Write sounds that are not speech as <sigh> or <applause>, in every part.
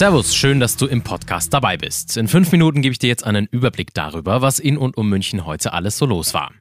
Servus, schön, dass du im Podcast dabei bist. In fünf Minuten gebe ich dir jetzt einen Überblick darüber, was in und um München heute alles so los war.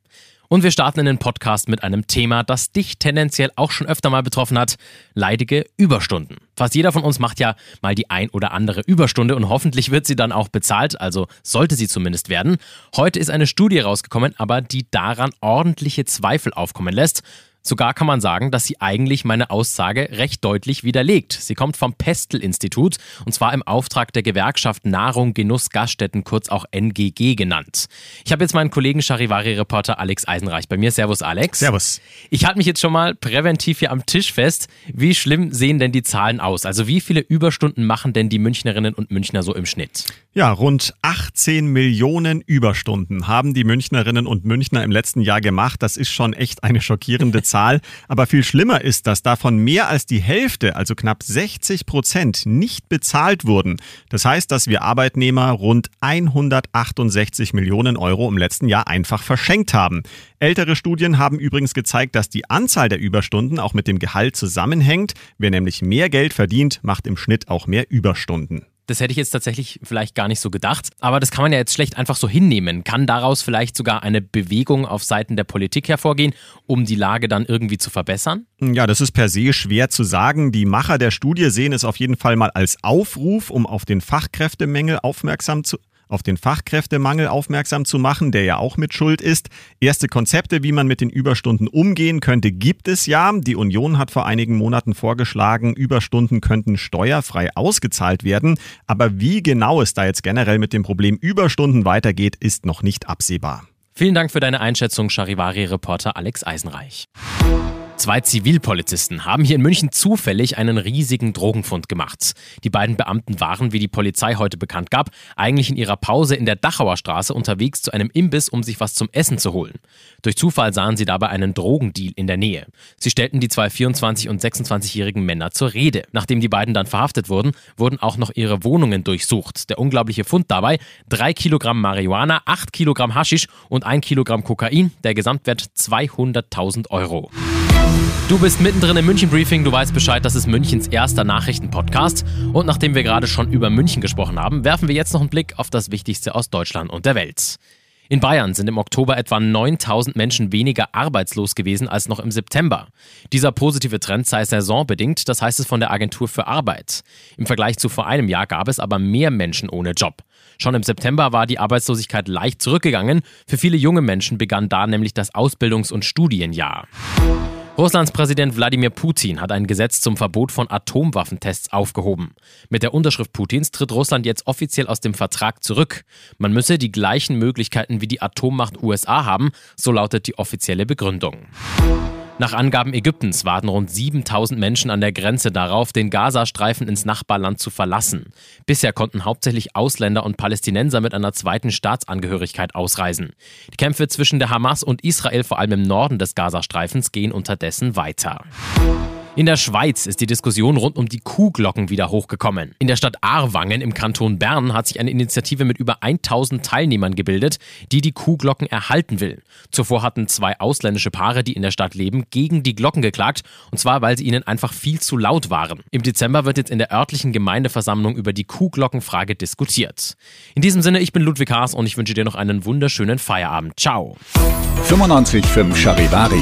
Und wir starten in den Podcast mit einem Thema, das dich tendenziell auch schon öfter mal betroffen hat. Leidige Überstunden. Fast jeder von uns macht ja mal die ein oder andere Überstunde und hoffentlich wird sie dann auch bezahlt, also sollte sie zumindest werden. Heute ist eine Studie rausgekommen, aber die daran ordentliche Zweifel aufkommen lässt. Sogar kann man sagen, dass sie eigentlich meine Aussage recht deutlich widerlegt. Sie kommt vom Pestel-Institut und zwar im Auftrag der Gewerkschaft Nahrung, Genuss, Gaststätten, kurz auch NGG genannt. Ich habe jetzt meinen Kollegen Charivari-Reporter Alex Eisenreich bei mir. Servus, Alex. Servus. Ich halte mich jetzt schon mal präventiv hier am Tisch fest. Wie schlimm sehen denn die Zahlen aus? Also wie viele Überstunden machen denn die Münchnerinnen und Münchner so im Schnitt? Ja, rund 18 Millionen Überstunden haben die Münchnerinnen und Münchner im letzten Jahr gemacht. Das ist schon echt eine schockierende <laughs> Zahl. Aber viel schlimmer ist, dass davon mehr als die Hälfte, also knapp 60 Prozent, nicht bezahlt wurden. Das heißt, dass wir Arbeitnehmer rund 168 Millionen Euro im letzten Jahr einfach verschenkt haben. Ältere Studien haben übrigens gezeigt, dass die Anzahl der Überstunden auch mit dem Gehalt zusammenhängt. Wer nämlich mehr Geld verdient, macht im Schnitt auch mehr Überstunden. Das hätte ich jetzt tatsächlich vielleicht gar nicht so gedacht. Aber das kann man ja jetzt schlecht einfach so hinnehmen. Kann daraus vielleicht sogar eine Bewegung auf Seiten der Politik hervorgehen, um die Lage dann irgendwie zu verbessern? Ja, das ist per se schwer zu sagen. Die Macher der Studie sehen es auf jeden Fall mal als Aufruf, um auf den Fachkräftemängel aufmerksam zu auf den Fachkräftemangel aufmerksam zu machen, der ja auch mit Schuld ist. Erste Konzepte, wie man mit den Überstunden umgehen könnte, gibt es ja. Die Union hat vor einigen Monaten vorgeschlagen, Überstunden könnten steuerfrei ausgezahlt werden. Aber wie genau es da jetzt generell mit dem Problem Überstunden weitergeht, ist noch nicht absehbar. Vielen Dank für deine Einschätzung, Charivari-Reporter Alex Eisenreich. Zwei Zivilpolizisten haben hier in München zufällig einen riesigen Drogenfund gemacht. Die beiden Beamten waren, wie die Polizei heute bekannt gab, eigentlich in ihrer Pause in der Dachauer Straße unterwegs zu einem Imbiss, um sich was zum Essen zu holen. Durch Zufall sahen sie dabei einen Drogendeal in der Nähe. Sie stellten die zwei 24- und 26-jährigen Männer zur Rede. Nachdem die beiden dann verhaftet wurden, wurden auch noch ihre Wohnungen durchsucht. Der unglaubliche Fund dabei: drei Kilogramm Marihuana, acht Kilogramm Haschisch und ein Kilogramm Kokain. Der Gesamtwert 200.000 Euro. Du bist mittendrin im München Briefing, du weißt Bescheid, das ist Münchens erster Nachrichtenpodcast. Und nachdem wir gerade schon über München gesprochen haben, werfen wir jetzt noch einen Blick auf das Wichtigste aus Deutschland und der Welt. In Bayern sind im Oktober etwa 9000 Menschen weniger arbeitslos gewesen als noch im September. Dieser positive Trend sei saisonbedingt, das heißt es von der Agentur für Arbeit. Im Vergleich zu vor einem Jahr gab es aber mehr Menschen ohne Job. Schon im September war die Arbeitslosigkeit leicht zurückgegangen. Für viele junge Menschen begann da nämlich das Ausbildungs- und Studienjahr. Russlands Präsident Wladimir Putin hat ein Gesetz zum Verbot von Atomwaffentests aufgehoben. Mit der Unterschrift Putins tritt Russland jetzt offiziell aus dem Vertrag zurück. Man müsse die gleichen Möglichkeiten wie die Atommacht USA haben, so lautet die offizielle Begründung. Nach Angaben Ägyptens warten rund 7000 Menschen an der Grenze darauf, den Gazastreifen ins Nachbarland zu verlassen. Bisher konnten hauptsächlich Ausländer und Palästinenser mit einer zweiten Staatsangehörigkeit ausreisen. Die Kämpfe zwischen der Hamas und Israel, vor allem im Norden des Gazastreifens, gehen unterdessen weiter. In der Schweiz ist die Diskussion rund um die Kuhglocken wieder hochgekommen. In der Stadt Aarwangen im Kanton Bern hat sich eine Initiative mit über 1000 Teilnehmern gebildet, die die Kuhglocken erhalten will. Zuvor hatten zwei ausländische Paare, die in der Stadt leben, gegen die Glocken geklagt, und zwar weil sie ihnen einfach viel zu laut waren. Im Dezember wird jetzt in der örtlichen Gemeindeversammlung über die Kuhglockenfrage diskutiert. In diesem Sinne, ich bin Ludwig Haas und ich wünsche dir noch einen wunderschönen Feierabend. Ciao. 95.5 Charivari,